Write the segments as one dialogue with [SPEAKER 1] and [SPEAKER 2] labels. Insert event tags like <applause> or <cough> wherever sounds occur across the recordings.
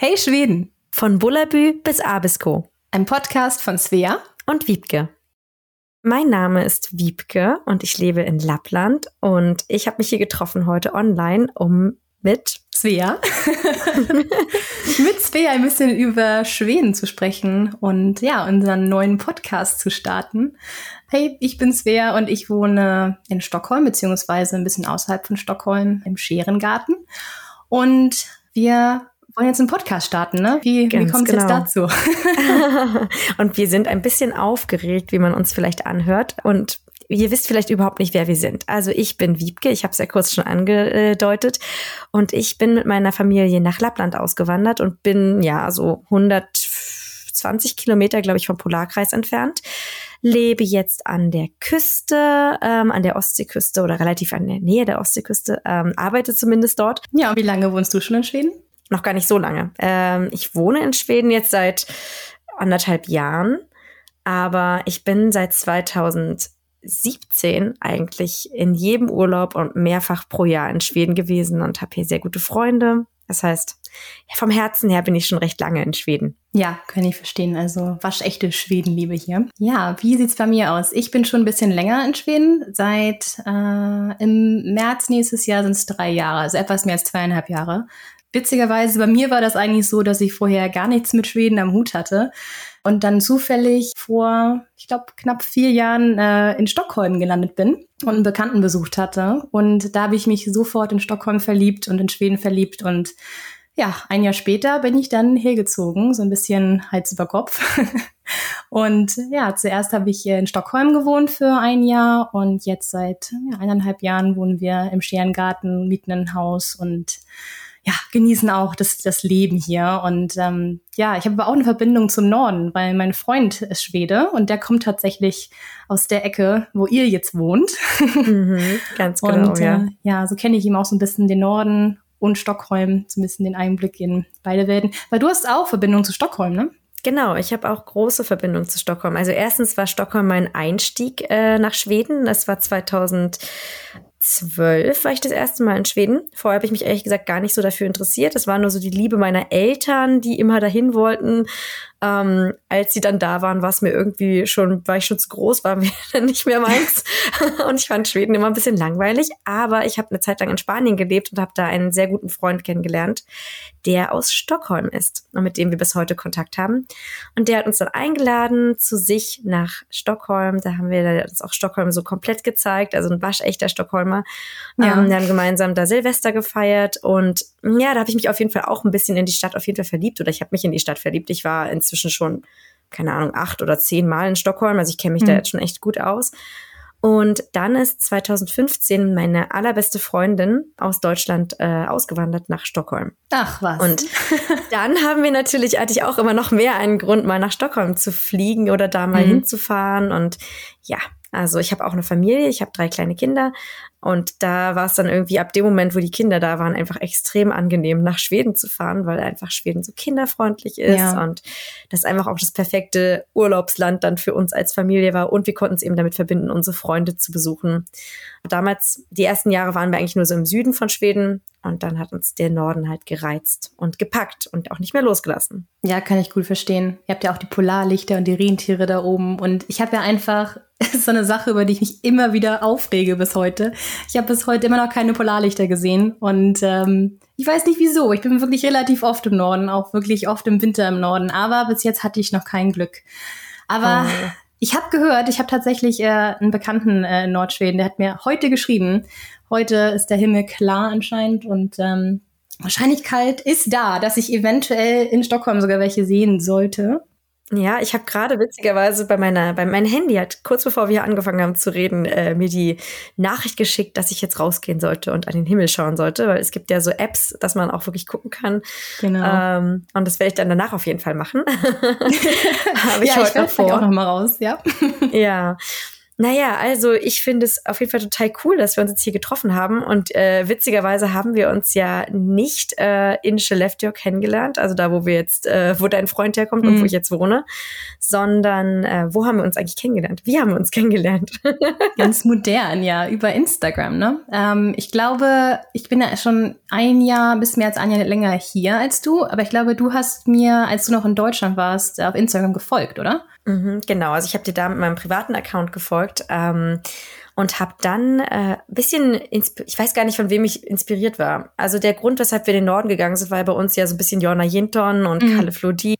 [SPEAKER 1] Hey Schweden!
[SPEAKER 2] Von Bullabü bis Abisko.
[SPEAKER 1] Ein Podcast von Svea
[SPEAKER 2] und Wiebke. Mein Name ist Wiebke und ich lebe in Lappland und ich habe mich hier getroffen heute online, um mit
[SPEAKER 1] Svea <laughs> mit Svea ein bisschen über Schweden zu sprechen und ja, unseren neuen Podcast zu starten. Hey, ich bin Svea und ich wohne in Stockholm, beziehungsweise ein bisschen außerhalb von Stockholm im Scherengarten. Und wir wollen jetzt einen Podcast starten, ne? Wie, wie kommt es genau. jetzt dazu? <laughs> <laughs>
[SPEAKER 2] und wir sind ein bisschen aufgeregt, wie man uns vielleicht anhört. Und ihr wisst vielleicht überhaupt nicht, wer wir sind. Also ich bin Wiebke, ich habe es ja kurz schon angedeutet. Und ich bin mit meiner Familie nach Lappland ausgewandert und bin ja so 120 Kilometer, glaube ich, vom Polarkreis entfernt. Lebe jetzt an der Küste, ähm, an der Ostseeküste oder relativ an der Nähe der Ostseeküste, ähm, arbeite zumindest dort.
[SPEAKER 1] Ja, und wie lange wohnst du schon in Schweden?
[SPEAKER 2] Noch gar nicht so lange. Ähm, ich wohne in Schweden jetzt seit anderthalb Jahren, aber ich bin seit 2017 eigentlich in jedem Urlaub und mehrfach pro Jahr in Schweden gewesen und habe hier sehr gute Freunde. Das heißt, vom Herzen her bin ich schon recht lange in Schweden.
[SPEAKER 1] Ja, kann ich verstehen. Also waschechte Schwedenliebe hier. Ja, wie sieht's bei mir aus? Ich bin schon ein bisschen länger in Schweden. Seit äh, im März nächstes Jahr sind es drei Jahre, also etwas mehr als zweieinhalb Jahre. Witzigerweise, bei mir war das eigentlich so, dass ich vorher gar nichts mit Schweden am Hut hatte und dann zufällig vor, ich glaube, knapp vier Jahren äh, in Stockholm gelandet bin und einen Bekannten besucht hatte. Und da habe ich mich sofort in Stockholm verliebt und in Schweden verliebt und ja, ein Jahr später bin ich dann hergezogen, so ein bisschen Hals über Kopf. <laughs> und ja, zuerst habe ich in Stockholm gewohnt für ein Jahr und jetzt seit ja, eineinhalb Jahren wohnen wir im Scherengarten, mieten ein Haus und ja, genießen auch das, das Leben hier. Und ähm, ja, ich habe aber auch eine Verbindung zum Norden, weil mein Freund ist Schwede und der kommt tatsächlich aus der Ecke, wo ihr jetzt wohnt.
[SPEAKER 2] Mhm, ganz genau. Und
[SPEAKER 1] äh, ja. ja, so kenne ich ihm auch so ein bisschen den Norden und Stockholm, so ein bisschen den Einblick in beide Welten. Weil du hast auch Verbindung zu Stockholm, ne?
[SPEAKER 2] Genau, ich habe auch große Verbindung zu Stockholm. Also erstens war Stockholm mein Einstieg äh, nach Schweden. Das war 2000 zwölf war ich das erste Mal in Schweden. Vorher habe ich mich ehrlich gesagt gar nicht so dafür interessiert. Das war nur so die Liebe meiner Eltern, die immer dahin wollten. Ähm, als sie dann da waren, war es mir irgendwie schon, war ich schon zu groß, war mir <laughs> dann nicht mehr meins. <laughs> und ich fand Schweden immer ein bisschen langweilig. Aber ich habe eine Zeit lang in Spanien gelebt und habe da einen sehr guten Freund kennengelernt, der aus Stockholm ist und mit dem wir bis heute Kontakt haben. Und der hat uns dann eingeladen zu sich nach Stockholm. Da haben wir das auch Stockholm so komplett gezeigt, also ein waschechter Stockholmer. Ja. Ähm, wir haben gemeinsam da Silvester gefeiert und ja, da habe ich mich auf jeden Fall auch ein bisschen in die Stadt auf jeden Fall verliebt oder ich habe mich in die Stadt verliebt. Ich war in inzwischen schon, keine Ahnung, acht oder zehn Mal in Stockholm. Also ich kenne mich mhm. da jetzt schon echt gut aus. Und dann ist 2015 meine allerbeste Freundin aus Deutschland äh, ausgewandert nach Stockholm.
[SPEAKER 1] Ach was.
[SPEAKER 2] Und <laughs> dann haben wir natürlich, hatte ich auch immer noch mehr einen Grund, mal nach Stockholm zu fliegen oder da mal mhm. hinzufahren. Und ja, also ich habe auch eine Familie, ich habe drei kleine Kinder und da war es dann irgendwie ab dem Moment, wo die Kinder da waren, einfach extrem angenehm, nach Schweden zu fahren, weil einfach Schweden so kinderfreundlich ist ja. und das einfach auch das perfekte Urlaubsland dann für uns als Familie war. Und wir konnten es eben damit verbinden, unsere Freunde zu besuchen. Damals, die ersten Jahre waren wir eigentlich nur so im Süden von Schweden und dann hat uns der Norden halt gereizt und gepackt und auch nicht mehr losgelassen.
[SPEAKER 1] Ja, kann ich gut verstehen. Ihr habt ja auch die Polarlichter und die Rentiere da oben und ich habe ja einfach es <laughs> ist so eine Sache, über die ich mich immer wieder aufrege bis heute. Ich habe bis heute immer noch keine Polarlichter gesehen und ähm, ich weiß nicht wieso. Ich bin wirklich relativ oft im Norden, auch wirklich oft im Winter im Norden, aber bis jetzt hatte ich noch kein Glück. Aber oh. ich habe gehört, ich habe tatsächlich äh, einen Bekannten äh, in Nordschweden, der hat mir heute geschrieben, heute ist der Himmel klar anscheinend und ähm, Wahrscheinlichkeit ist da, dass ich eventuell in Stockholm sogar welche sehen sollte.
[SPEAKER 2] Ja, ich habe gerade witzigerweise bei meiner, bei meinem Handy hat kurz bevor wir angefangen haben zu reden, äh, mir die Nachricht geschickt, dass ich jetzt rausgehen sollte und an den Himmel schauen sollte, weil es gibt ja so Apps, dass man auch wirklich gucken kann. Genau. Ähm, und das werde ich dann danach auf jeden Fall machen. <laughs>
[SPEAKER 1] habe <laughs> ich ja, heute ich noch vor. auch noch mal raus, ja. <laughs>
[SPEAKER 2] ja. Naja, also ich finde es auf jeden Fall total cool, dass wir uns jetzt hier getroffen haben. Und äh, witzigerweise haben wir uns ja nicht äh, in Skellefteå kennengelernt, also da, wo wir jetzt, äh, wo dein Freund herkommt mhm. und wo mhm. ich jetzt wohne, sondern äh, wo haben wir uns eigentlich kennengelernt? Wie haben wir uns kennengelernt? <laughs>
[SPEAKER 1] Ganz modern, ja, über Instagram, ne? Ähm, ich glaube, ich bin ja schon ein Jahr, bis mehr als ein Jahr länger hier als du, aber ich glaube, du hast mir, als du noch in Deutschland warst, auf Instagram gefolgt, oder?
[SPEAKER 2] Mhm, genau, also ich habe dir da mit meinem privaten Account gefolgt ähm, und habe dann äh, bisschen, ich weiß gar nicht, von wem ich inspiriert war. Also der Grund, weshalb wir in den Norden gegangen sind, war bei uns ja so ein bisschen Jonna Jinton und mhm. Kalle Flodin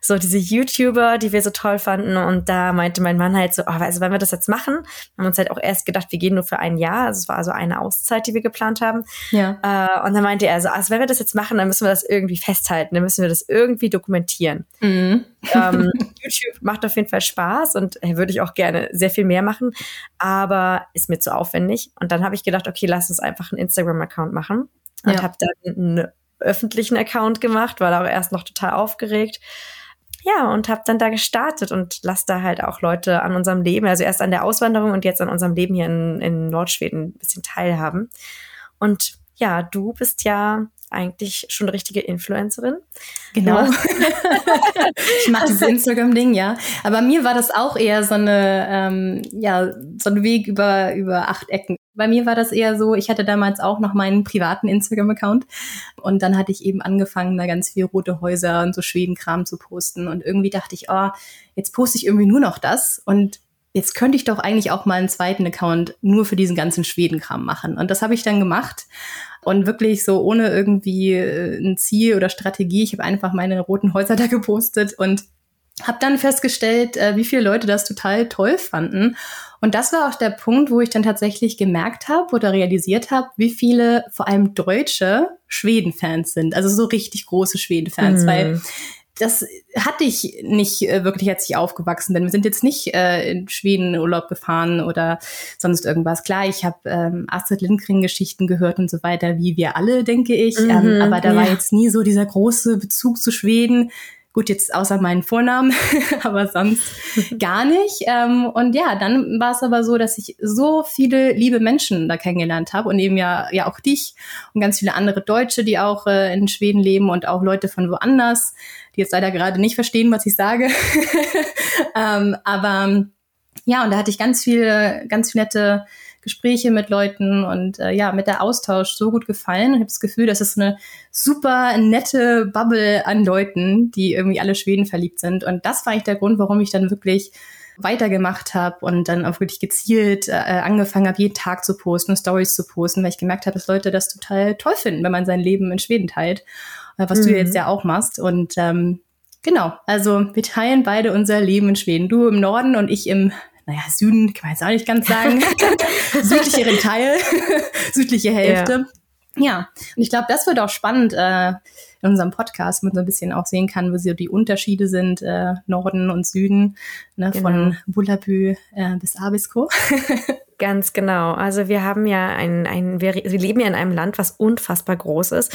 [SPEAKER 2] so diese YouTuber, die wir so toll fanden. Und da meinte mein Mann halt so, oh, also wenn wir das jetzt machen, haben wir uns halt auch erst gedacht, wir gehen nur für ein Jahr. Also es war also eine Auszeit, die wir geplant haben. Ja. Äh, und dann meinte er so, also wenn wir das jetzt machen, dann müssen wir das irgendwie festhalten, dann müssen wir das irgendwie dokumentieren. Mhm. ähm, <laughs> YouTube macht auf jeden Fall Spaß und äh, würde ich auch gerne sehr viel mehr machen, aber ist mir zu aufwendig. Und dann habe ich gedacht, okay, lass uns einfach einen Instagram-Account machen. Und ja. habe dann einen öffentlichen Account gemacht, war da auch erst noch total aufgeregt. Ja, und habe dann da gestartet und lass da halt auch Leute an unserem Leben, also erst an der Auswanderung und jetzt an unserem Leben hier in, in Nordschweden ein bisschen teilhaben. Und ja, du bist ja eigentlich schon eine richtige Influencerin.
[SPEAKER 1] Genau. <laughs> Ich mache dieses Instagram-Ding, ja. Aber mir war das auch eher so eine, ähm, ja, so ein Weg über, über acht Ecken. Bei mir war das eher so, ich hatte damals auch noch meinen privaten Instagram-Account und dann hatte ich eben angefangen, da ganz viel rote Häuser und so Schwedenkram zu posten und irgendwie dachte ich, oh, jetzt poste ich irgendwie nur noch das und jetzt könnte ich doch eigentlich auch mal einen zweiten Account nur für diesen ganzen Schwedenkram machen. Und das habe ich dann gemacht und wirklich so ohne irgendwie äh, ein Ziel oder Strategie. Ich habe einfach meine roten Häuser da gepostet und habe dann festgestellt, äh, wie viele Leute das total toll fanden. Und das war auch der Punkt, wo ich dann tatsächlich gemerkt habe oder realisiert habe, wie viele vor allem deutsche Schweden-Fans sind. Also so richtig große Schweden-Fans, mm. weil das hatte ich nicht äh, wirklich, als ich aufgewachsen bin. Wir sind jetzt nicht äh, in Schweden Urlaub gefahren oder sonst irgendwas. Klar, ich habe ähm, Astrid Lindgren-Geschichten gehört und so weiter, wie wir alle, denke ich. Ähm, mhm, ähm, aber da ja. war jetzt nie so dieser große Bezug zu Schweden. Gut, jetzt außer meinen Vornamen, <laughs> aber sonst <laughs> gar nicht. Ähm, und ja, dann war es aber so, dass ich so viele liebe Menschen da kennengelernt habe und eben ja, ja auch dich und ganz viele andere Deutsche, die auch äh, in Schweden leben und auch Leute von woanders, die jetzt leider gerade nicht verstehen, was ich sage. <laughs> ähm, aber ja, und da hatte ich ganz viele, ganz nette Gespräche mit Leuten und äh, ja, mit der Austausch so gut gefallen. Ich habe das Gefühl, das ist eine super nette Bubble an Leuten, die irgendwie alle Schweden verliebt sind. Und das war eigentlich der Grund, warum ich dann wirklich weitergemacht habe und dann auch wirklich gezielt äh, angefangen habe, jeden Tag zu posten, Stories zu posten, weil ich gemerkt habe, dass Leute das total toll finden, wenn man sein Leben in Schweden teilt, äh, was mhm. du jetzt ja auch machst. Und ähm, genau, also wir teilen beide unser Leben in Schweden. Du im Norden und ich im naja, Süden kann man jetzt auch nicht ganz sagen, <laughs> südlicheren Teil, <laughs> südliche Hälfte. Ja. ja, und ich glaube, das wird auch spannend äh, in unserem Podcast, wo man so ein bisschen auch sehen kann, wo so die Unterschiede sind, äh, Norden und Süden, ne, genau. von Bullabü äh, bis Abisko. <laughs>
[SPEAKER 2] Ganz genau. Also wir haben ja ein, ein wir, wir leben ja in einem Land, was unfassbar groß ist,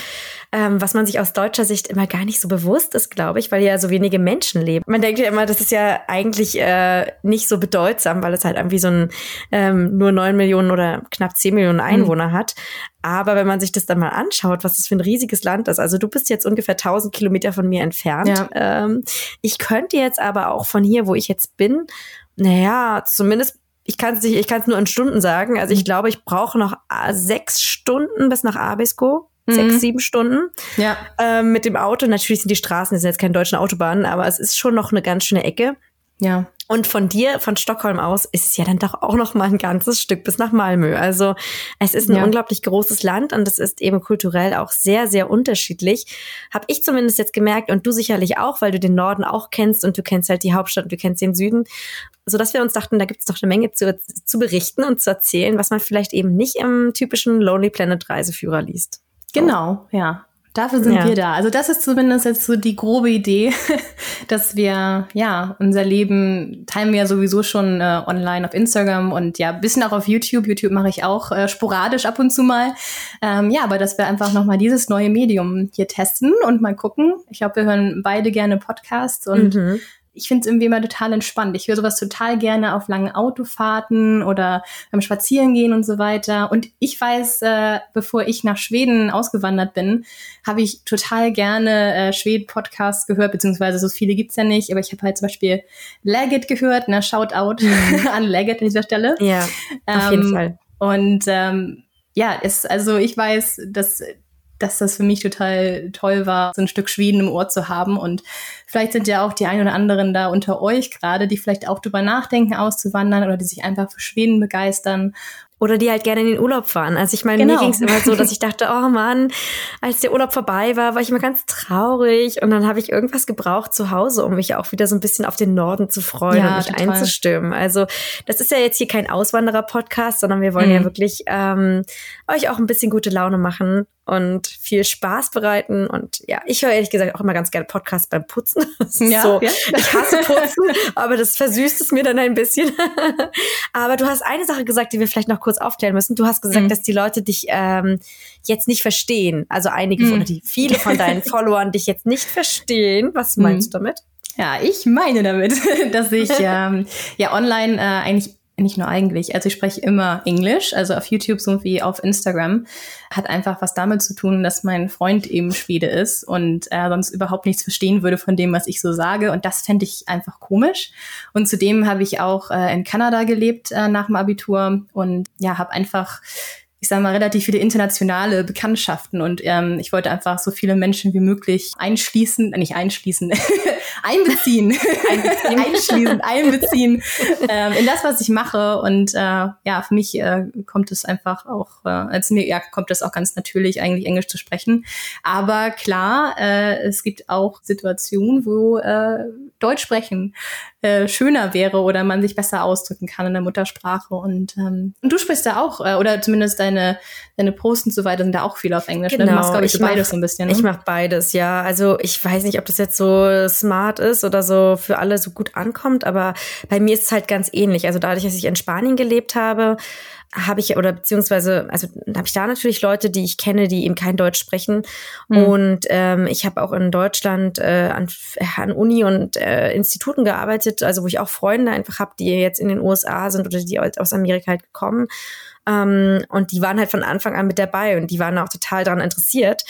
[SPEAKER 2] ähm, was man sich aus deutscher Sicht immer gar nicht so bewusst ist, glaube ich, weil ja so wenige Menschen leben. Man denkt ja immer, das ist ja eigentlich äh, nicht so bedeutsam, weil es halt irgendwie so ein ähm, nur neun Millionen oder knapp zehn Millionen mhm. Einwohner mhm. hat. Aber wenn man sich das dann mal anschaut, was das für ein riesiges Land ist, also du bist jetzt ungefähr 1000 Kilometer von mir entfernt. Ja. Ähm, ich könnte jetzt aber auch von hier, wo ich jetzt bin, naja, zumindest ich kann es nicht, ich kann es nur in Stunden sagen. Also ich mhm. glaube, ich brauche noch äh, sechs Stunden bis nach Abisko. Mhm. Sechs, sieben Stunden. Ja. Ähm, mit dem Auto. Natürlich sind die Straßen, das sind jetzt keine deutschen Autobahnen, aber es ist schon noch eine ganz schöne Ecke. Ja. Und von dir, von Stockholm aus, ist es ja dann doch auch noch mal ein ganzes Stück bis nach Malmö. Also es ist ein ja. unglaublich großes Land und es ist eben kulturell auch sehr, sehr unterschiedlich. Hab ich zumindest jetzt gemerkt und du sicherlich auch, weil du den Norden auch kennst und du kennst halt die Hauptstadt und du kennst den Süden. So dass wir uns dachten, da gibt es doch eine Menge zu, zu berichten und zu erzählen, was man vielleicht eben nicht im typischen Lonely Planet Reiseführer liest.
[SPEAKER 1] Genau, ja. Dafür sind ja. wir da. Also das ist zumindest jetzt so die grobe Idee, <laughs> dass wir, ja, unser Leben teilen wir ja sowieso schon äh, online auf Instagram und ja, bisschen auch auf YouTube. YouTube mache ich auch äh, sporadisch ab und zu mal. Ähm, ja, aber dass wir einfach nochmal dieses neue Medium hier testen und mal gucken. Ich glaube, wir hören beide gerne Podcasts und mhm ich finde es irgendwie immer total entspannt. Ich höre sowas total gerne auf langen Autofahrten oder beim Spazierengehen und so weiter. Und ich weiß, äh, bevor ich nach Schweden ausgewandert bin, habe ich total gerne äh, Schweden-Podcasts gehört, beziehungsweise so viele gibt's ja nicht, aber ich habe halt zum Beispiel Leggett gehört, ne, Shoutout mhm. <laughs> an Leggett an dieser Stelle.
[SPEAKER 2] Ja, auf jeden ähm, Fall.
[SPEAKER 1] Und ähm, ja, es, also ich weiß, dass dass das für mich total toll war, so ein Stück Schweden im Ohr zu haben. Und vielleicht sind ja auch die ein oder anderen da unter euch gerade, die vielleicht auch drüber nachdenken, auszuwandern oder die sich einfach für Schweden begeistern
[SPEAKER 2] oder die halt gerne in den Urlaub fahren. Also ich meine, genau. mir ging es immer so, dass ich <laughs> dachte, oh Mann, als der Urlaub vorbei war, war ich immer ganz traurig und dann habe ich irgendwas gebraucht zu Hause, um mich auch wieder so ein bisschen auf den Norden zu freuen ja, und mich total. einzustimmen. Also das ist ja jetzt hier kein Auswanderer-Podcast, sondern wir wollen mhm. ja wirklich ähm, euch auch ein bisschen gute Laune machen und viel Spaß bereiten. Und ja, ich höre ehrlich gesagt auch immer ganz gerne Podcasts beim Putzen. <laughs> Ja, so, ja. Ich hasse Putzen, aber das versüßt es mir dann ein bisschen. <laughs> aber du hast eine Sache gesagt, die wir vielleicht noch kurz aufklären müssen. Du hast gesagt, mhm. dass die Leute dich ähm, jetzt nicht verstehen. Also einige mhm. oder die viele von deinen <laughs> Followern dich jetzt nicht verstehen. Was meinst mhm. du damit?
[SPEAKER 1] Ja, ich meine damit, dass ich ähm, ja online äh, eigentlich nicht nur eigentlich, also ich spreche immer Englisch, also auf YouTube sowie auf Instagram. Hat einfach was damit zu tun, dass mein Freund eben Schwede ist und er sonst überhaupt nichts verstehen würde von dem, was ich so sage. Und das fände ich einfach komisch. Und zudem habe ich auch äh, in Kanada gelebt äh, nach dem Abitur und ja, habe einfach ich sage mal, relativ viele internationale Bekanntschaften und ähm, ich wollte einfach so viele Menschen wie möglich einschließen, äh, nicht einschließen, <laughs> einbeziehen, einbeziehen. <laughs> einschließen, einbeziehen ähm, in das, was ich mache und äh, ja, für mich äh, kommt es einfach auch, äh, als mir ja, kommt es auch ganz natürlich, eigentlich Englisch zu sprechen, aber klar, äh, es gibt auch Situationen, wo äh, Deutsch sprechen äh, schöner wäre oder man sich besser ausdrücken kann in der Muttersprache. Und, ähm, und du sprichst da auch, äh, oder zumindest deine, deine Posts und so weiter sind da auch viel auf Englisch.
[SPEAKER 2] Genau, ne? Du
[SPEAKER 1] machst,
[SPEAKER 2] glaube ich, ich so beides so ein bisschen. Ne? Ich mache beides, ja. Also ich weiß nicht, ob das jetzt so smart ist oder so für alle so gut ankommt, aber bei mir ist es halt ganz ähnlich. Also dadurch, dass ich in Spanien gelebt habe, habe ich oder beziehungsweise also habe ich da natürlich Leute, die ich kenne, die eben kein Deutsch sprechen mhm. und ähm, ich habe auch in Deutschland äh, an, an Uni und äh, Instituten gearbeitet, also wo ich auch Freunde einfach habe, die jetzt in den USA sind oder die aus Amerika halt gekommen ähm, und die waren halt von Anfang an mit dabei und die waren auch total daran interessiert.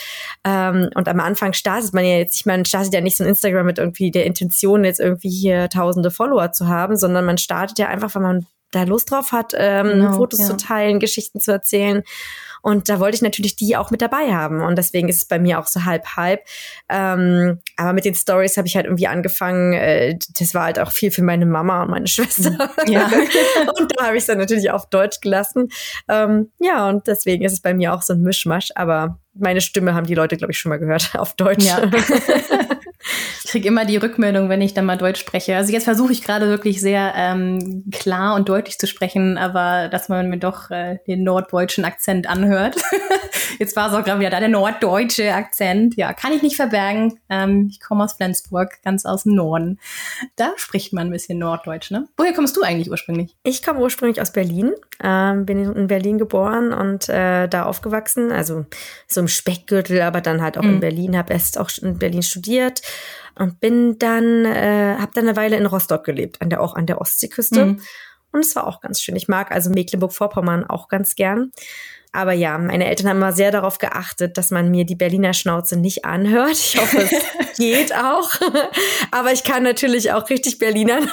[SPEAKER 2] Ähm, und am Anfang startet man ja jetzt, ich meine, startet ja nicht so ein Instagram mit irgendwie der Intention, jetzt irgendwie hier tausende Follower zu haben, sondern man startet ja einfach, weil man da Lust drauf hat, ähm, genau, Fotos ja. zu teilen, Geschichten zu erzählen. Und da wollte ich natürlich die auch mit dabei haben. Und deswegen ist es bei mir auch so halb halb. Ähm, aber mit den Stories habe ich halt irgendwie angefangen. Äh, das war halt auch viel für meine Mama und meine <laughs> Schwester. Ja. <laughs> und da habe ich es dann natürlich auf Deutsch gelassen. Ähm, ja, und deswegen ist es bei mir auch so ein Mischmasch. Aber meine Stimme haben die Leute, glaube ich, schon mal gehört <laughs> auf Deutsch. Ja.
[SPEAKER 1] ich kriege immer die Rückmeldung, wenn ich dann mal Deutsch spreche. Also jetzt versuche ich gerade wirklich sehr ähm, klar und deutlich zu sprechen, aber dass man mir doch äh, den norddeutschen Akzent anhört. <laughs> jetzt war es auch gerade wieder da, der norddeutsche Akzent. Ja, kann ich nicht verbergen. Ähm, ich komme aus Flensburg, ganz aus dem Norden. Da spricht man ein bisschen Norddeutsch, ne? Woher kommst du eigentlich ursprünglich?
[SPEAKER 2] Ich komme ursprünglich aus Berlin. Ähm, bin in Berlin geboren und äh, da aufgewachsen. Also so im Speckgürtel, aber dann halt auch mhm. in Berlin. Habe erst auch in Berlin studiert und bin dann, äh, habe dann eine Weile in Rostock gelebt, an der auch an der Ostseeküste. Mhm. Und es war auch ganz schön. Ich mag also Mecklenburg-Vorpommern auch ganz gern. Aber ja, meine Eltern haben immer sehr darauf geachtet, dass man mir die Berliner Schnauze nicht anhört. Ich hoffe, es <laughs> geht auch. Aber ich kann natürlich auch richtig Berlinern.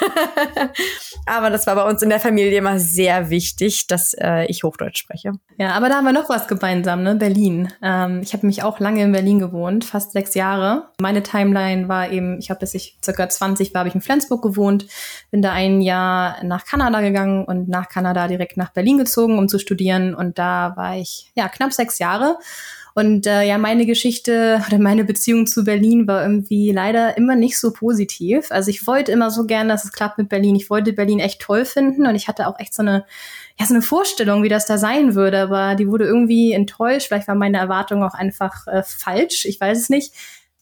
[SPEAKER 2] aber das war bei uns in der Familie immer sehr wichtig, dass äh, ich Hochdeutsch spreche.
[SPEAKER 1] Ja, aber da haben wir noch was gemeinsam, ne? Berlin. Ähm, ich habe mich auch lange in Berlin gewohnt, fast sechs Jahre. Meine Timeline war eben, ich habe bis ich circa 20 war, habe ich in Flensburg gewohnt, bin da ein Jahr nach Kanada gegangen und nach Kanada direkt nach Berlin gezogen, um zu studieren. Und da war war ich ja knapp sechs Jahre. Und äh, ja, meine Geschichte oder meine Beziehung zu Berlin war irgendwie leider immer nicht so positiv. Also ich wollte immer so gern, dass es klappt mit Berlin. Ich wollte Berlin echt toll finden und ich hatte auch echt so eine, ja, so eine Vorstellung, wie das da sein würde. Aber die wurde irgendwie enttäuscht. Vielleicht war meine Erwartung auch einfach äh, falsch. Ich weiß es nicht.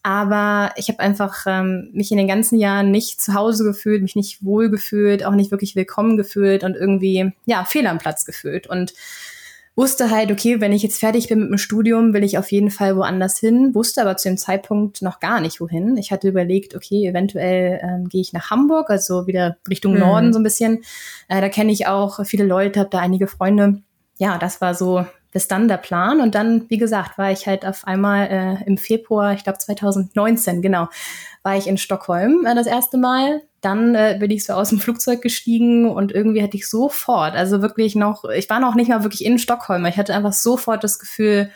[SPEAKER 1] Aber ich habe einfach ähm, mich in den ganzen Jahren nicht zu Hause gefühlt, mich nicht wohl gefühlt, auch nicht wirklich willkommen gefühlt und irgendwie, ja, fehl am Platz gefühlt. Und wusste halt, okay, wenn ich jetzt fertig bin mit dem Studium, will ich auf jeden Fall woanders hin, wusste aber zu dem Zeitpunkt noch gar nicht wohin. Ich hatte überlegt, okay, eventuell ähm, gehe ich nach Hamburg, also wieder Richtung mhm. Norden so ein bisschen. Äh, da kenne ich auch viele Leute, habe da einige Freunde. Ja, das war so bis dann der Plan. Und dann, wie gesagt, war ich halt auf einmal äh, im Februar, ich glaube 2019, genau, war ich in Stockholm äh, das erste Mal. Dann äh, bin ich so aus dem Flugzeug gestiegen und irgendwie hatte ich sofort, also wirklich noch, ich war noch nicht mal wirklich in Stockholm, ich hatte einfach sofort das Gefühl,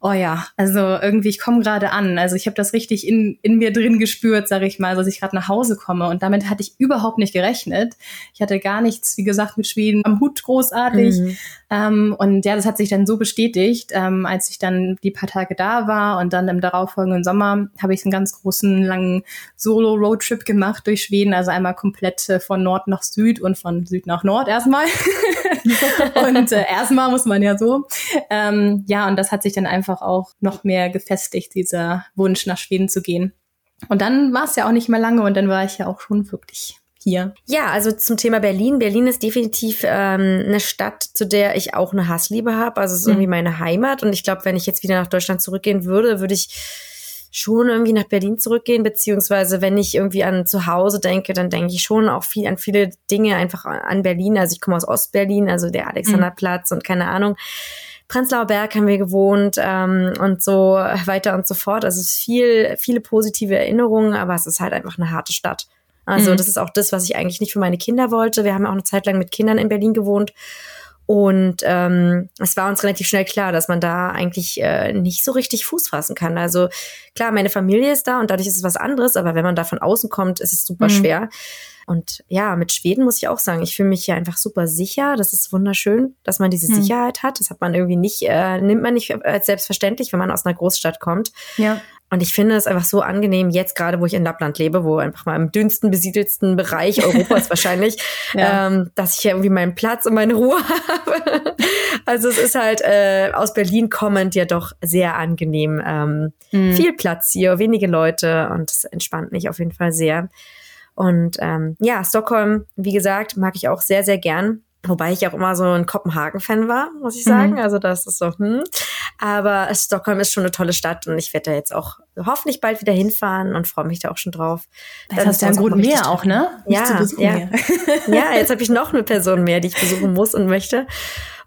[SPEAKER 1] oh ja, also irgendwie, ich komme gerade an. Also ich habe das richtig in, in mir drin gespürt, sage ich mal, dass ich gerade nach Hause komme. Und damit hatte ich überhaupt nicht gerechnet. Ich hatte gar nichts, wie gesagt, mit Schweden am Hut großartig. Mhm. Ähm, und ja, das hat sich dann so bestätigt, ähm, als ich dann die paar Tage da war und dann im darauffolgenden Sommer habe ich einen ganz großen, langen Solo-Roadtrip gemacht durch Schweden. Also einmal komplett äh, von Nord nach Süd und von Süd nach Nord erstmal. <laughs> und äh, erstmal muss man ja so. Ähm, ja, und das hat sich dann einfach einfach auch noch mehr gefestigt, dieser Wunsch nach Schweden zu gehen. Und dann war es ja auch nicht mehr lange und dann war ich ja auch schon wirklich hier.
[SPEAKER 2] Ja, also zum Thema Berlin. Berlin ist definitiv ähm, eine Stadt, zu der ich auch eine Hassliebe habe. Also es ist mhm. irgendwie meine Heimat. Und ich glaube, wenn ich jetzt wieder nach Deutschland zurückgehen würde, würde ich schon irgendwie nach Berlin zurückgehen, beziehungsweise wenn ich irgendwie an zu Hause denke, dann denke ich schon auch viel an viele Dinge einfach an Berlin. Also ich komme aus Ostberlin, also der Alexanderplatz mhm. und keine Ahnung. Prenzlauer Berg haben wir gewohnt ähm, und so weiter und so fort. Also es ist viel, viele positive Erinnerungen, aber es ist halt einfach eine harte Stadt. Also mhm. das ist auch das, was ich eigentlich nicht für meine Kinder wollte. Wir haben auch eine Zeit lang mit Kindern in Berlin gewohnt. Und ähm, es war uns relativ schnell klar, dass man da eigentlich äh, nicht so richtig Fuß fassen kann. Also klar, meine Familie ist da und dadurch ist es was anderes, aber wenn man da von außen kommt, ist es super mhm. schwer. Und ja, mit Schweden muss ich auch sagen, ich fühle mich hier einfach super sicher. Das ist wunderschön, dass man diese hm. Sicherheit hat. Das hat man irgendwie nicht, äh, nimmt man nicht als selbstverständlich, wenn man aus einer Großstadt kommt. Ja. Und ich finde es einfach so angenehm, jetzt gerade, wo ich in Lappland lebe, wo einfach mal im dünnsten, besiedelsten Bereich <laughs> Europas wahrscheinlich, ja. ähm, dass ich hier irgendwie meinen Platz und meine Ruhe <laughs> habe. also es ist halt äh, aus Berlin kommend ja doch sehr angenehm. Ähm, mhm. Viel Platz hier, wenige Leute und es entspannt mich auf jeden Fall sehr. Und ähm, ja, Stockholm, wie gesagt, mag ich auch sehr, sehr gern. Wobei ich auch immer so ein Kopenhagen-Fan war, muss ich sagen. Mhm. Also das ist so, hm. Aber Stockholm ist schon eine tolle Stadt und ich werde da jetzt auch hoffentlich bald wieder hinfahren und freue mich da auch schon drauf.
[SPEAKER 1] Das hast du ja einen guten mehr auch, ne?
[SPEAKER 2] Nicht ja, ja. ja, jetzt habe ich noch eine Person mehr, die ich besuchen muss und möchte.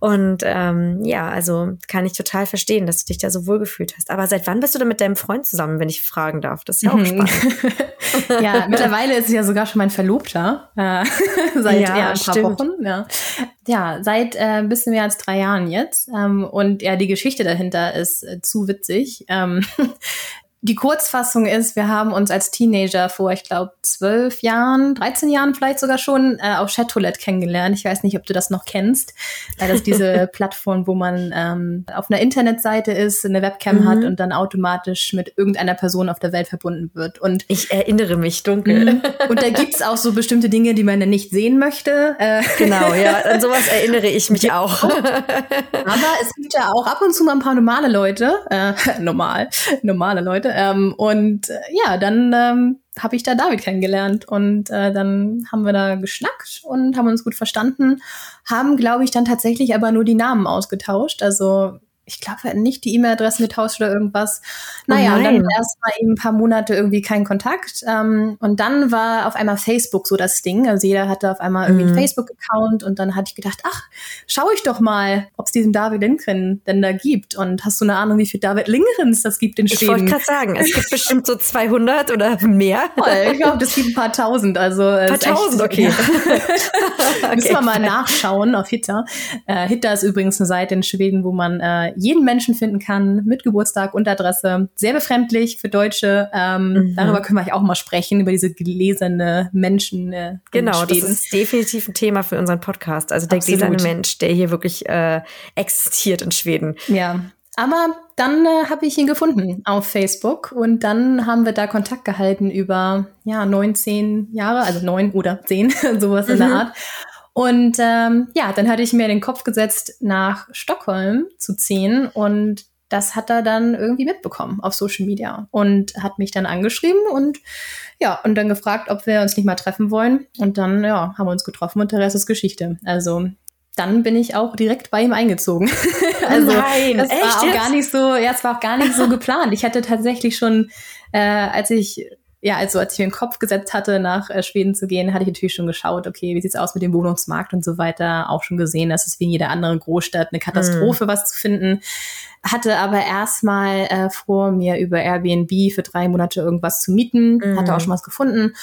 [SPEAKER 2] Und ähm, ja, also kann ich total verstehen, dass du dich da so wohlgefühlt hast. Aber seit wann bist du denn mit deinem Freund zusammen, wenn ich fragen darf? Das ist ja auch mhm. spannend. <laughs>
[SPEAKER 1] ja, mittlerweile ist es ja sogar schon mein Verlobter. Äh, <laughs> seit ja, ja, ein paar stimmt. Wochen. Ja. ja, seit äh, ein bisschen mehr als drei Jahren jetzt. Ähm, und ja, die Geschichte dahinter ist äh, zu witzig. Ähm, <laughs> die Kurzfassung ist, wir haben uns als Teenager vor, ich glaube, zwölf Jahren, 13 Jahren vielleicht sogar schon äh, auf Chatroulette kennengelernt. Ich weiß nicht, ob du das noch kennst. Äh, das ist diese <laughs> Plattform, wo man ähm, auf einer Internetseite ist, eine Webcam mhm. hat und dann automatisch mit irgendeiner Person auf der Welt verbunden wird. Und
[SPEAKER 2] ich erinnere mich dunkel. Mhm. <laughs>
[SPEAKER 1] und da gibt's auch so bestimmte Dinge, die man dann nicht sehen möchte.
[SPEAKER 2] Äh, genau, ja, <laughs> an sowas erinnere ich mich auch.
[SPEAKER 1] Aber es gibt ja auch ab und zu mal ein paar normale Leute, äh, normal, normale Leute, ähm, und äh, ja, dann ähm, habe ich da David kennengelernt und äh, dann haben wir da geschnackt und haben uns gut verstanden, haben, glaube ich, dann tatsächlich aber nur die Namen ausgetauscht. Also ich glaube, wir hatten nicht die E-Mail-Adressen getauscht oder irgendwas. Naja, oh und dann erst mal eben ein paar Monate irgendwie kein Kontakt. Ähm, und dann war auf einmal Facebook so das Ding. Also jeder hatte auf einmal irgendwie mhm. einen Facebook-Account und dann hatte ich gedacht, ach, schau ich doch mal, ob es diesen David Lindgren denn da gibt. Und hast du eine Ahnung, wie viel David Lindgrens das gibt in Schweden?
[SPEAKER 2] Ich wollte gerade sagen, es gibt bestimmt so 200 oder mehr. <laughs>
[SPEAKER 1] Voll, ich glaube, es gibt ein paar tausend. Also,
[SPEAKER 2] ein paar tausend, okay. <laughs> Ja. <laughs>
[SPEAKER 1] okay. Müssen wir mal nachschauen auf Hitta. Äh, Hitta ist übrigens eine Seite in Schweden, wo man äh, jeden Menschen finden kann mit Geburtstag und Adresse. Sehr befremdlich für Deutsche. Ähm, mhm. Darüber können wir auch mal sprechen, über diese gläserne Menschen. Äh,
[SPEAKER 2] genau, das ist definitiv ein Thema für unseren Podcast. Also der Absolut. gläserne Mensch, der hier wirklich äh, existiert in Schweden.
[SPEAKER 1] Ja, aber dann äh, habe ich ihn gefunden auf Facebook und dann haben wir da Kontakt gehalten über ja 19 Jahre, also neun oder zehn, <laughs> sowas in der mhm. Art. Und ähm, ja, dann hatte ich mir den Kopf gesetzt, nach Stockholm zu ziehen und das hat er dann irgendwie mitbekommen auf Social Media und hat mich dann angeschrieben und ja, und dann gefragt, ob wir uns nicht mal treffen wollen. Und dann, ja, haben wir uns getroffen und der Rest ist Geschichte. Also dann bin ich auch direkt bei ihm eingezogen. <laughs>
[SPEAKER 2] also Nein,
[SPEAKER 1] das war auch jetzt? gar nicht so, ja, es war auch gar nicht so geplant. Ich hatte tatsächlich schon, äh, als ich ja, also als ich mir den Kopf gesetzt hatte, nach äh, Schweden zu gehen, hatte ich natürlich schon geschaut, okay, wie sieht's aus mit dem Wohnungsmarkt und so weiter. Auch schon gesehen, dass es wie in jeder anderen Großstadt eine Katastrophe, mm. was zu finden. Hatte aber erstmal äh, vor, mir über Airbnb für drei Monate irgendwas zu mieten. Mm. Hatte auch schon was gefunden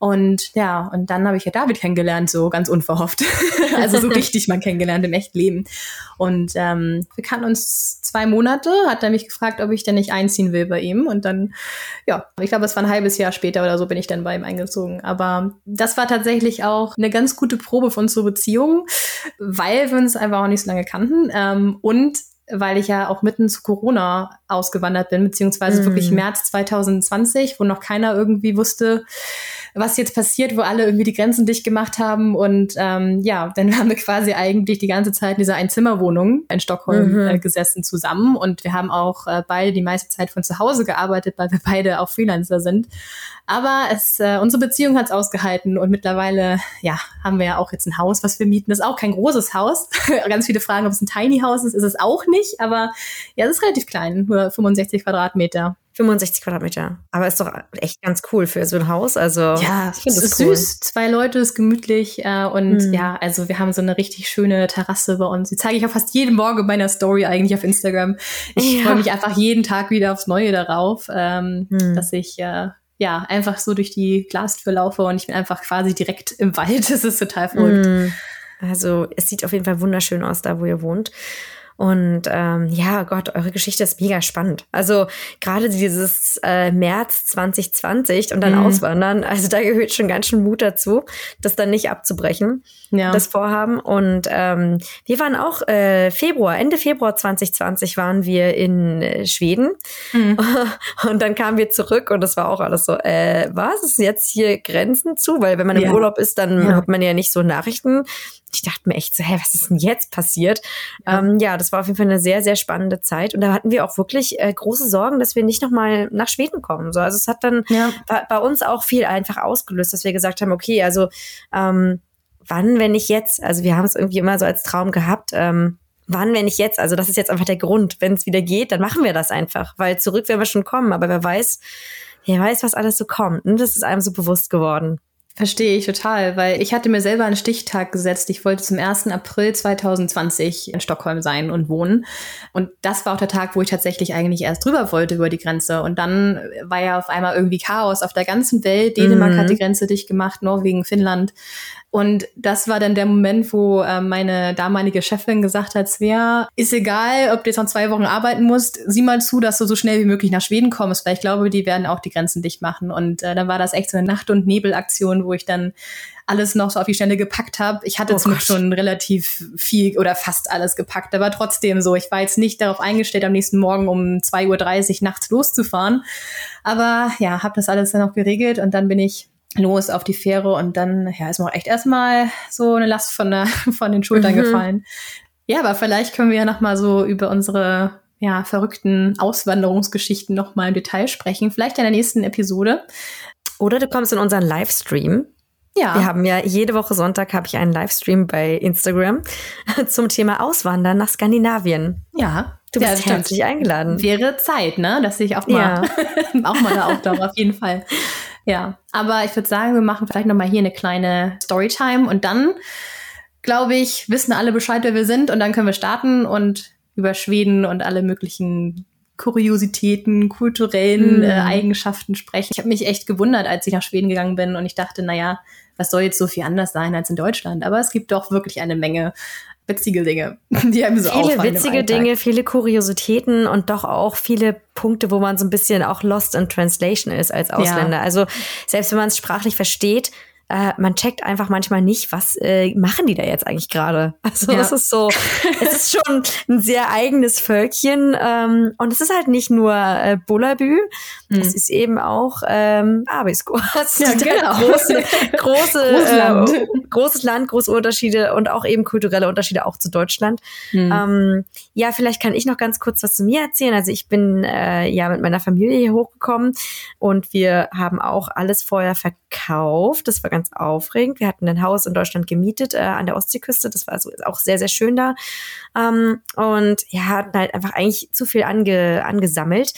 [SPEAKER 1] und ja, und dann habe ich ja David kennengelernt, so ganz unverhofft. <laughs> also so <laughs> richtig mal kennengelernt im echten Leben. Und ähm, wir kannten uns zwei Monate, hat er mich gefragt, ob ich denn nicht einziehen will bei ihm. Und dann, ja, ich glaube, es war ein halbes Jahr später oder so bin ich dann bei ihm eingezogen. Aber das war tatsächlich auch eine ganz gute Probe von unserer Beziehung, weil wir uns einfach auch nicht so lange kannten. Ähm, und weil ich ja auch mitten zu Corona ausgewandert bin, beziehungsweise mm. wirklich März 2020, wo noch keiner irgendwie wusste, was jetzt passiert, wo alle irgendwie die Grenzen dicht gemacht haben. Und ähm, ja, dann <laughs> haben wir quasi eigentlich die ganze Zeit in dieser Einzimmerwohnung in Stockholm mhm. äh, gesessen zusammen. Und wir haben auch äh, beide die meiste Zeit von zu Hause gearbeitet, weil wir beide auch Freelancer sind. Aber es, äh, unsere Beziehung hat es ausgehalten und mittlerweile, ja, haben wir ja auch jetzt ein Haus, was wir mieten. Das ist auch kein großes Haus. <laughs> Ganz viele fragen, ob es ein Tiny House ist. Ist es auch nicht, aber ja, es ist relativ klein, nur 65 Quadratmeter.
[SPEAKER 2] 65 Quadratmeter. Aber ist doch echt ganz cool für so ein Haus. Also
[SPEAKER 1] ja, ich finde es ist cool. süß. Zwei Leute ist gemütlich äh, und mhm. ja, also wir haben so eine richtig schöne Terrasse bei uns. Die zeige ich auch fast jeden Morgen in meiner Story eigentlich auf Instagram. Ich ja. freue mich einfach jeden Tag wieder aufs Neue darauf, ähm, mhm. dass ich äh, ja einfach so durch die Glastür laufe und ich bin einfach quasi direkt im Wald. <laughs> Das ist total verrückt. Mhm.
[SPEAKER 2] Also es sieht auf jeden Fall wunderschön aus, da wo ihr wohnt. Und ähm, ja, Gott, eure Geschichte ist mega spannend. Also gerade dieses äh, März 2020 und dann mhm. auswandern, also da gehört schon ganz schön Mut dazu, das dann nicht abzubrechen, ja. das Vorhaben. Und ähm, wir waren auch äh, Februar, Ende Februar 2020 waren wir in äh, Schweden. Mhm. <laughs> Und dann kamen wir zurück und das war auch alles so, äh, was ist jetzt hier Grenzen zu? Weil wenn man im ja. Urlaub ist, dann ja. hat man ja nicht so Nachrichten ich dachte mir echt so, hä, was ist denn jetzt passiert? Ja. Ähm, ja, das war auf jeden Fall eine sehr, sehr spannende Zeit. Und da hatten wir auch wirklich äh, große Sorgen, dass wir nicht nochmal nach Schweden kommen. So, also es hat dann ja. bei, bei, uns auch viel einfach ausgelöst, dass wir gesagt haben, okay, also ähm, wann, wenn nicht jetzt? Also wir haben es irgendwie immer so als Traum gehabt. Ähm, wann, wenn nicht jetzt? Also das ist jetzt einfach der Grund. Wenn es wieder geht, dann machen wir das einfach. Weil zurück werden wir schon kommen. Aber wer weiß, wer weiß, was alles so kommt. Und das ist einem so bewusst geworden.
[SPEAKER 1] Verstehe ich total, weil ich hatte mir selber einen Stichtag gesetzt. Ich wollte zum 1. April 2020 in Stockholm sein und wohnen. Und das war auch der Tag, wo ich tatsächlich eigentlich erst drüber wollte über die Grenze. Und dann war ja auf einmal irgendwie Chaos auf der ganzen Welt. Dänemark mhm. hat die Grenze dicht gemacht, Norwegen, Finnland. Und das war dann der Moment, wo äh, meine damalige Chefin gesagt hat, Svea, ist egal, ob du jetzt noch zwei Wochen arbeiten musst, sieh mal zu, dass du so schnell wie möglich nach Schweden kommst, weil ich glaube, die werden auch die Grenzen dicht machen. Und äh, dann war das echt so eine Nacht- und Nebelaktion, wo ich dann alles noch so auf die Schnelle gepackt habe. Ich hatte oh zum schon relativ viel oder fast alles gepackt, aber trotzdem so. Ich war jetzt nicht darauf eingestellt, am nächsten Morgen um 2.30 Uhr nachts loszufahren. Aber ja, habe das alles dann auch geregelt und dann bin ich los auf die Fähre und dann ja, ist mir auch echt erstmal so eine Last von, der, <laughs> von den Schultern mhm. gefallen. Ja, aber vielleicht können wir ja noch mal so über unsere ja, verrückten Auswanderungsgeschichten noch mal im Detail sprechen. Vielleicht in der nächsten Episode.
[SPEAKER 2] Oder du kommst in unseren Livestream. Ja. Wir haben ja jede Woche Sonntag habe ich einen Livestream bei Instagram <laughs> zum Thema Auswandern nach Skandinavien.
[SPEAKER 1] Ja.
[SPEAKER 2] Du bist ja, herzlich eingeladen.
[SPEAKER 1] Wäre Zeit, ne? Dass ich auch mal, ja. <laughs> auch mal da auftauche, auf jeden Fall. Ja, aber ich würde sagen, wir machen vielleicht nochmal hier eine kleine Storytime und dann, glaube ich, wissen alle Bescheid, wer wir sind und dann können wir starten und über Schweden und alle möglichen Kuriositäten, kulturellen mm. äh, Eigenschaften sprechen. Ich habe mich echt gewundert, als ich nach Schweden gegangen bin und ich dachte, naja, was soll jetzt so viel anders sein als in Deutschland? Aber es gibt doch wirklich eine Menge witzige Dinge, <laughs>
[SPEAKER 2] die einem so Viele witzige Dinge, viele Kuriositäten und doch auch viele Punkte, wo man so ein bisschen auch lost in translation ist als Ausländer. Ja. Also selbst wenn man es sprachlich versteht, äh, man checkt einfach manchmal nicht, was äh, machen die da jetzt eigentlich gerade. Also ja. es ist so, <laughs> es ist schon ein sehr eigenes Völkchen ähm, und es ist halt nicht nur äh, Bullabü, mhm. es ist eben auch ähm, Abisko. <laughs>
[SPEAKER 1] Ja, genau.
[SPEAKER 2] große, große, äh, großes Land, große Unterschiede und auch eben kulturelle Unterschiede auch zu Deutschland. Mhm. Ähm, ja, vielleicht kann ich noch ganz kurz was zu mir erzählen. Also ich bin äh, ja mit meiner Familie hier hochgekommen und wir haben auch alles vorher verkauft. Das war ganz aufregend. Wir hatten ein Haus in Deutschland gemietet äh, an der Ostseeküste. Das war also auch sehr, sehr schön da. Ähm, und ja, hatten halt einfach eigentlich zu viel ange, angesammelt.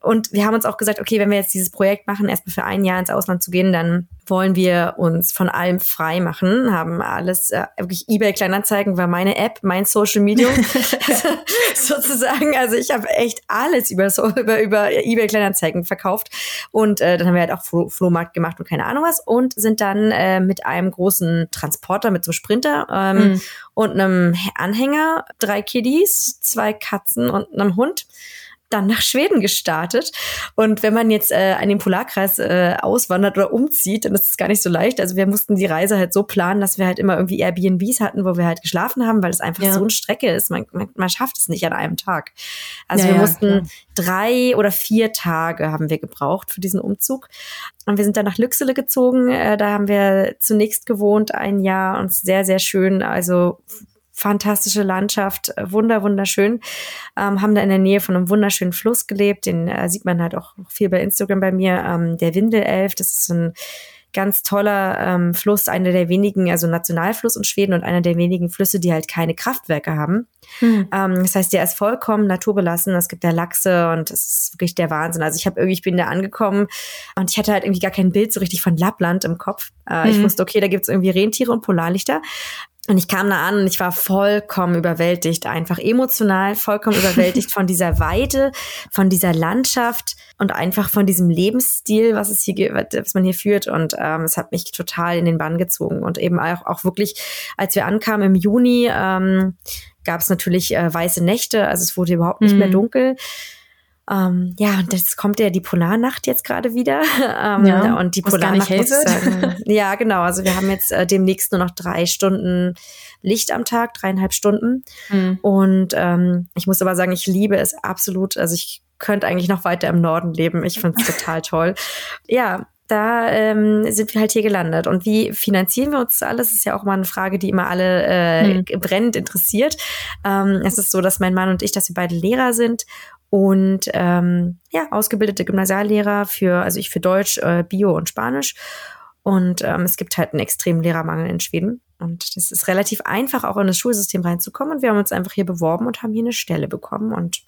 [SPEAKER 2] Und wir haben uns auch gesagt, okay, wenn wir jetzt dieses Projekt machen, erstmal für ein Jahr ins Ausland zu gehen, dann wollen wir uns von allem frei machen, haben alles, äh, wirklich eBay Kleinanzeigen war meine App, mein Social Media <laughs> <laughs> sozusagen. Also ich habe echt alles über, so, über, über eBay Kleinanzeigen verkauft und äh, dann haben wir halt auch Flo Flohmarkt gemacht und keine Ahnung was und sind dann äh, mit einem großen Transporter, mit so einem Sprinter ähm, mhm. und einem Anhänger, drei Kiddies, zwei Katzen und einem Hund dann nach Schweden gestartet. Und wenn man jetzt äh, an den Polarkreis äh, auswandert oder umzieht, dann ist es gar nicht so leicht. Also wir mussten die Reise halt so planen, dass wir halt immer irgendwie Airbnbs hatten, wo wir halt geschlafen haben, weil es einfach ja. so eine Strecke ist. Man, man, man schafft es nicht an einem Tag. Also ja, wir ja, mussten klar. drei oder vier Tage haben wir gebraucht für diesen Umzug. Und wir sind dann nach Lüxele gezogen. Äh, da haben wir zunächst gewohnt ein Jahr und sehr, sehr schön. Also fantastische Landschaft, äh, wunder, wunderschön. Ähm, haben da in der Nähe von einem wunderschönen Fluss gelebt, den äh, sieht man halt auch viel bei Instagram bei mir, ähm, der Windelelf, das ist so ein ganz toller ähm, Fluss, einer der wenigen, also Nationalfluss in Schweden und einer der wenigen Flüsse, die halt keine Kraftwerke haben. Mhm. Ähm, das heißt, der ist vollkommen naturbelassen. Es gibt da Lachse und es ist wirklich der Wahnsinn. Also ich habe irgendwie, ich bin da angekommen und ich hatte halt irgendwie gar kein Bild so richtig von Lappland im Kopf. Äh, mhm. Ich wusste, okay, da gibt's irgendwie Rentiere und Polarlichter. Und ich kam da an und ich war vollkommen überwältigt, einfach emotional vollkommen <laughs> überwältigt von dieser Weite, von dieser Landschaft und einfach von diesem Lebensstil, was es hier, was man hier führt. Und ähm, es hat mich total in den Bann gezogen. Und eben auch, auch wirklich, als wir ankamen im Juni, ähm, gab es natürlich äh, weiße Nächte, also es wurde überhaupt nicht mhm. mehr dunkel. Ähm, ja, und das kommt ja die Polarnacht jetzt gerade wieder. <laughs> Ähm, ja, und die Polarnacht muss sagen, <laughs> Ja, genau. Also wir haben jetzt äh, demnächst nur noch drei Stunden Licht am Tag, dreieinhalb Stunden. Mhm. Und ähm, ich muss aber sagen, ich liebe es absolut. Also ich könnte eigentlich noch weiter im Norden leben. Ich finde es total <laughs> toll. Ja, da ähm, sind wir halt hier gelandet. Und wie finanzieren wir uns alles? Das ist ja auch mal eine Frage, die immer alle äh, hm. brennend interessiert. Ähm, es ist so, dass mein Mann und ich, dass wir beide Lehrer sind und ähm, ja, ausgebildete Gymnasiallehrer für, also ich für Deutsch, äh, Bio und Spanisch. Und ähm, es gibt halt einen extremen Lehrermangel in Schweden. Und das ist relativ einfach, auch in das Schulsystem reinzukommen. Und wir haben uns einfach hier beworben und haben hier eine Stelle bekommen. Und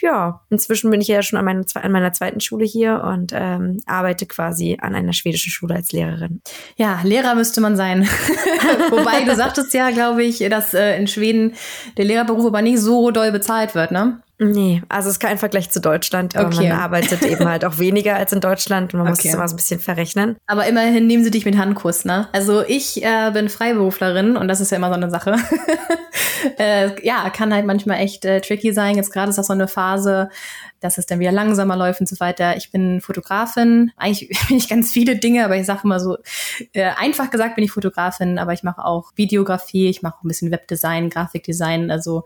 [SPEAKER 2] ja, inzwischen bin ich ja schon an, meiner, an meiner zweiten Schule hier und ähm, arbeite quasi an einer schwedischen Schule als Lehrerin.
[SPEAKER 1] Ja, Lehrer müsste man sein. <laughs> Wobei du sagtest ja, glaube ich, dass äh, in Schweden der Lehrerberuf aber nicht so doll bezahlt wird, ne?
[SPEAKER 2] Nee, also es ist kein Vergleich zu Deutschland, aber okay. man arbeitet eben halt auch weniger als in Deutschland und man okay. muss es immer so ein bisschen verrechnen.
[SPEAKER 1] Aber immerhin nehmen sie dich mit Handkuss, ne? Also ich äh, bin Freiberuflerin und das ist ja immer so eine Sache. <laughs> äh, ja, kann halt manchmal echt äh, tricky sein. Jetzt gerade ist das so eine Phase, dass es dann wieder langsamer läuft und so weiter. Ich bin Fotografin. Eigentlich <laughs> bin ich ganz viele Dinge, aber ich sage immer so, äh, einfach gesagt bin ich Fotografin, aber ich mache auch Videografie, ich mache auch ein bisschen Webdesign, Grafikdesign, also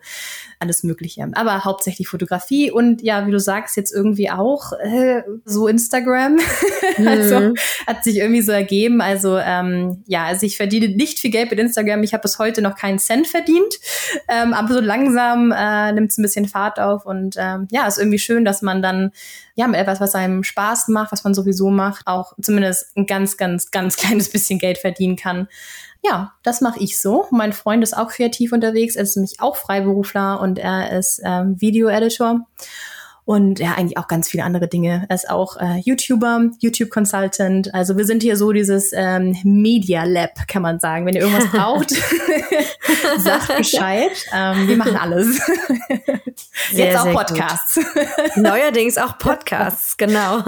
[SPEAKER 1] alles Mögliche. Aber hauptsächlich Fotografie und ja, wie du sagst, jetzt irgendwie auch äh, so Instagram. <laughs> Mhm. also hat sich irgendwie so ergeben. Also ähm, ja, also ich verdiene nicht viel Geld mit Instagram. Ich habe bis heute noch keinen Cent verdient, ähm, aber so langsam äh, nimmt es ein bisschen Fahrt auf und ähm, ja, ist irgendwie schön, dass man dann ja mit etwas, was einem Spaß macht, was man sowieso macht, auch zumindest ein ganz, ganz, ganz <laughs> kleines bisschen Geld verdienen kann. Ja, das mache ich so. Mein Freund ist auch kreativ unterwegs, er ist nämlich auch Freiberufler und er ist ähm, Video-Editor und ja, eigentlich auch ganz viele andere Dinge. Er ist auch äh, YouTuber, YouTube-Consultant. Also wir sind hier so dieses ähm, Media Lab, kann man sagen. Wenn ihr irgendwas <laughs> braucht, <laughs> sagt Bescheid. Ähm, wir machen alles. <laughs>
[SPEAKER 2] Sehr, Jetzt auch Podcasts. Neuerdings auch Podcasts, genau.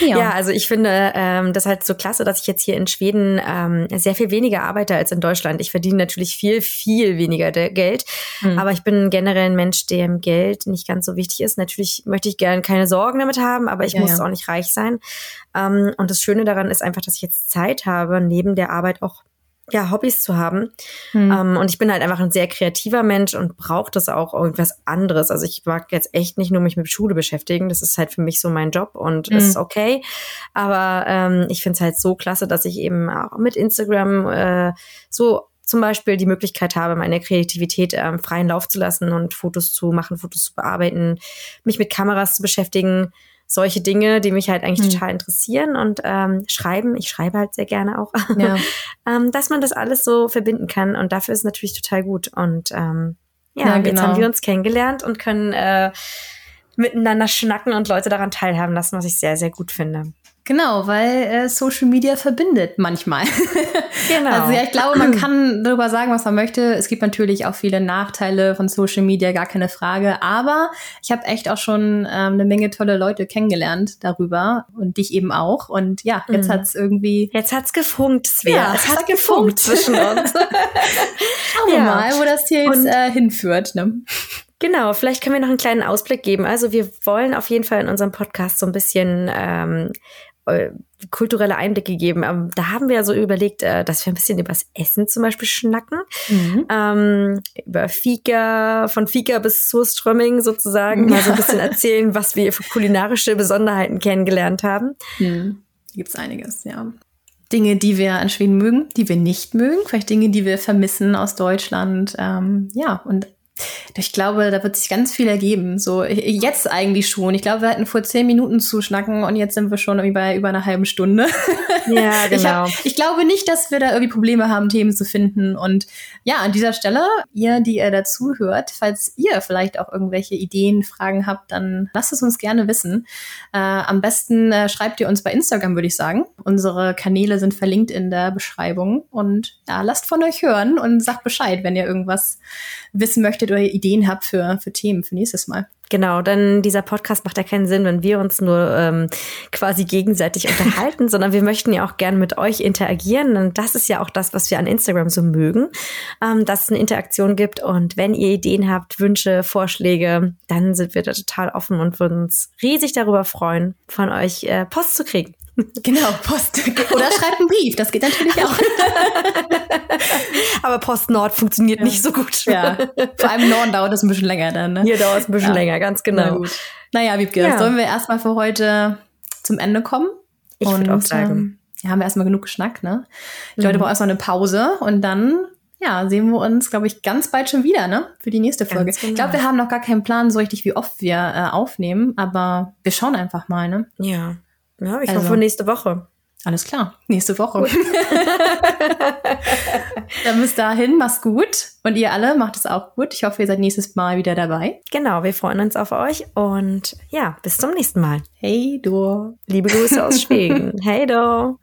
[SPEAKER 2] Ja. ja, also ich finde ähm, das halt so klasse, dass ich jetzt hier in Schweden ähm, sehr viel weniger arbeite als in Deutschland. Ich verdiene natürlich viel, viel weniger Geld, mhm. aber ich bin generell ein Mensch, dem Geld nicht ganz so wichtig ist. Natürlich natürlich möchte ich gerne keine Sorgen damit haben, aber ich ja, muss ja. auch nicht reich sein. Ähm, und das Schöne daran ist einfach, dass ich jetzt Zeit habe, neben der Arbeit auch ja, Hobbys zu haben. Mhm. Ähm, und ich bin halt einfach ein sehr kreativer Mensch und brauche das auch irgendwas anderes. Also ich mag jetzt echt nicht nur mich mit Schule beschäftigen. Das ist halt für mich so mein Job und mhm. ist okay. Aber ähm, ich finde es halt so klasse, dass ich eben auch mit Instagram äh, so zum Beispiel die Möglichkeit habe, meine Kreativität ähm, freien Lauf zu lassen und Fotos zu machen, Fotos zu bearbeiten, mich mit Kameras zu beschäftigen solche Dinge, die mich halt eigentlich mhm. total interessieren und ähm, schreiben, ich schreibe halt sehr gerne auch, ja. <laughs> ähm, dass man das alles so verbinden kann und dafür ist es natürlich total gut und ähm, ja, ja genau. jetzt haben genau. wir uns kennengelernt und können äh, miteinander schnacken und Leute daran teilhaben lassen, was ich sehr, sehr gut finde.
[SPEAKER 1] Genau, weil äh, Social Media verbindet manchmal. <laughs> Genau. Also ja, ich glaube, man <clears throat> kann darüber sagen, was man möchte. Es gibt natürlich auch viele Nachteile von Social Media, gar keine Frage. Aber ich habe echt auch schon ähm, eine Menge tolle Leute kennengelernt darüber und dich eben auch. Und ja, jetzt mhm. hat's irgendwie.
[SPEAKER 2] Jetzt hat's gefunkt, Svea.
[SPEAKER 1] Ja, es hat, hat gefunkt zwischen uns. <laughs> Schauen wir ja. mal, wo das hier jetzt äh, hinführt. Ne?
[SPEAKER 2] Genau, vielleicht können wir noch einen kleinen Ausblick geben. Also wir wollen auf jeden Fall in unserem Podcast so ein bisschen ähm, äh, kulturelle Einblicke geben. Ähm, da haben wir ja so überlegt, äh, dass wir ein bisschen übers Essen zum Beispiel schnacken. Mhm. Ähm, über Fika, von Fika bis Surströmming sozusagen. Mal so ein bisschen <laughs> erzählen, was wir für kulinarische Besonderheiten kennengelernt haben.
[SPEAKER 1] Mhm. Gibt es einiges, ja. Dinge, die wir an Schweden mögen, die wir nicht mögen, vielleicht Dinge, die wir vermissen aus Deutschland. Ähm, ja, und ich glaube, da wird sich ganz viel ergeben. So jetzt eigentlich schon. Ich glaube, wir hatten vor zehn Minuten zu schnacken und jetzt sind wir schon irgendwie bei über einer halben Stunde. <laughs>
[SPEAKER 2] Ja, genau.
[SPEAKER 1] Ich, hab, ich, glaube nicht, dass wir da irgendwie Probleme haben, Themen zu finden. Und ja, an dieser Stelle, ihr, die ihr dazu hört, falls ihr vielleicht auch irgendwelche Ideen, Fragen habt, dann lasst es uns gerne wissen. Äh, am besten äh, schreibt ihr uns bei Instagram, würde ich sagen. Unsere Kanäle sind verlinkt in der Beschreibung. Und ja, lasst von euch hören und sagt Bescheid, wenn ihr irgendwas wissen möchtet oder Ideen habt für, für Themen für nächstes Mal.
[SPEAKER 2] Genau, denn dieser Podcast macht ja keinen Sinn, wenn wir uns nur ähm, quasi gegenseitig <laughs> unterhalten, sondern wir möchten ja auch gern mit euch interagieren. Und das ist ja auch das, was wir an Instagram so mögen, ähm, dass es eine Interaktion gibt. Und wenn ihr Ideen habt, Wünsche, Vorschläge, dann sind wir da total offen und würden uns riesig darüber freuen, von euch äh, Post zu kriegen.
[SPEAKER 1] Genau, <laughs> Post. Oder schreibt einen Brief, das geht natürlich auch. <laughs>
[SPEAKER 2] Aber Post Nord funktioniert ja. nicht so gut.
[SPEAKER 1] Ja, vor allem Norden dauert es ein bisschen länger dann. Ne?
[SPEAKER 2] Hier dauert es ein bisschen ja. länger, ganz genau.
[SPEAKER 1] Na naja, Wiebke, ja. sollen wir erstmal für heute zum Ende kommen?
[SPEAKER 2] Ich würde auch sagen. Ähm,
[SPEAKER 1] ja, haben wir erstmal genug geschnackt, ne? Die Leute mhm. brauchen erstmal eine Pause und dann ja, sehen wir uns, glaube ich, ganz bald schon wieder, ne? Für die nächste Folge. Genau. Ich glaube, wir haben noch gar keinen Plan so richtig, wie oft wir äh, aufnehmen, aber wir schauen einfach mal, ne?
[SPEAKER 2] Ja. Ja, ich also, hoffe nächste Woche.
[SPEAKER 1] Alles klar, nächste Woche. <laughs> Dann bis dahin, mach's gut. Und ihr alle macht es auch gut. Ich hoffe, ihr seid nächstes Mal wieder dabei.
[SPEAKER 2] Genau, wir freuen uns auf euch und ja, bis zum nächsten Mal.
[SPEAKER 1] Hey, du.
[SPEAKER 2] Liebe Grüße aus <laughs> Schweden. Hey, du.